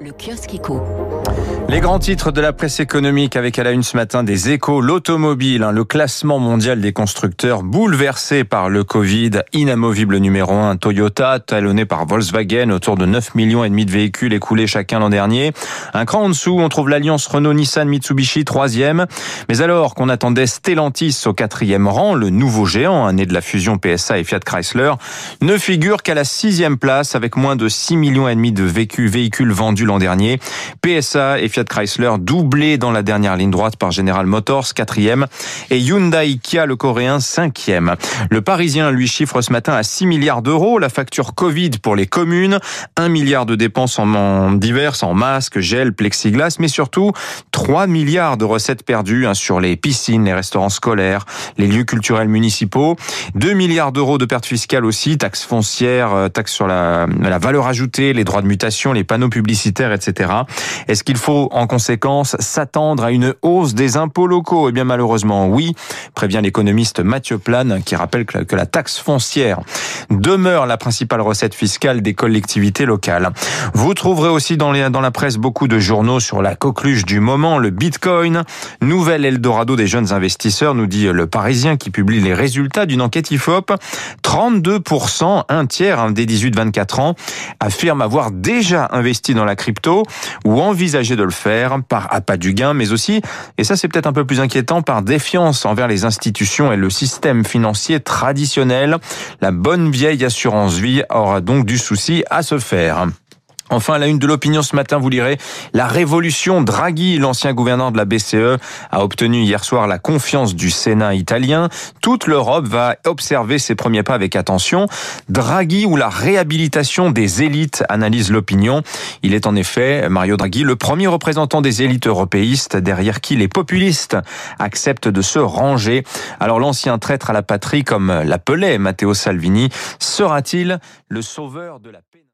Le kiosque éco. Les grands titres de la presse économique avec à la une ce matin des échos, l'automobile, hein, le classement mondial des constructeurs bouleversé par le Covid, inamovible numéro 1, Toyota, talonné par Volkswagen, autour de 9 millions et demi de véhicules écoulés chacun l'an dernier. Un cran en dessous, on trouve l'alliance Renault-Nissan-Mitsubishi, troisième. Mais alors qu'on attendait Stellantis au quatrième rang, le nouveau géant, né de la fusion PSA et Fiat Chrysler, ne figure qu'à la sixième place avec moins de 6 millions et demi de véhicules vendus l'an dernier. PSA et Fiat Chrysler doublés dans la dernière ligne droite par General Motors, quatrième, et Hyundai Kia, le coréen, cinquième. Le Parisien lui chiffre ce matin à 6 milliards d'euros la facture Covid pour les communes, 1 milliard de dépenses en diverses, en masques, gel, plexiglas, mais surtout 3 milliards de recettes perdues hein, sur les piscines, les restaurants scolaires, les lieux culturels municipaux, 2 milliards d'euros de pertes fiscales aussi, taxes foncières, euh, taxes sur la, la valeur ajoutée, les droits de mutation, les panneaux publicitaires, etc. Est-ce qu'il faut en conséquence s'attendre à une hausse des impôts locaux? Eh bien malheureusement oui, prévient l'économiste Mathieu Plane qui rappelle que la taxe foncière demeure la principale recette fiscale des collectivités locales. Vous trouverez aussi dans, la presse beaucoup de journaux sur la coqueluche du moment, le Bitcoin, nouvel Eldorado des jeunes investisseurs, nous dit le Parisien qui publie les résultats d'une enquête IFOP. 32%, un tiers des 18-24 ans, affirment avoir déjà investi dans la crypto ou envisager de le faire par appât du gain, mais aussi, et ça c'est peut-être un peu plus inquiétant, par défiance envers les institutions et le système financier traditionnel. La bonne vieille assurance vie aura donc du souci à se faire. Enfin, la une de l'opinion ce matin, vous lirez la révolution Draghi, l'ancien gouverneur de la BCE, a obtenu hier soir la confiance du Sénat italien. Toute l'Europe va observer ses premiers pas avec attention. Draghi ou la réhabilitation des élites, analyse l'opinion. Il est en effet, Mario Draghi, le premier représentant des élites européistes derrière qui les populistes acceptent de se ranger. Alors l'ancien traître à la patrie, comme l'appelait Matteo Salvini, sera-t-il le sauveur de la paix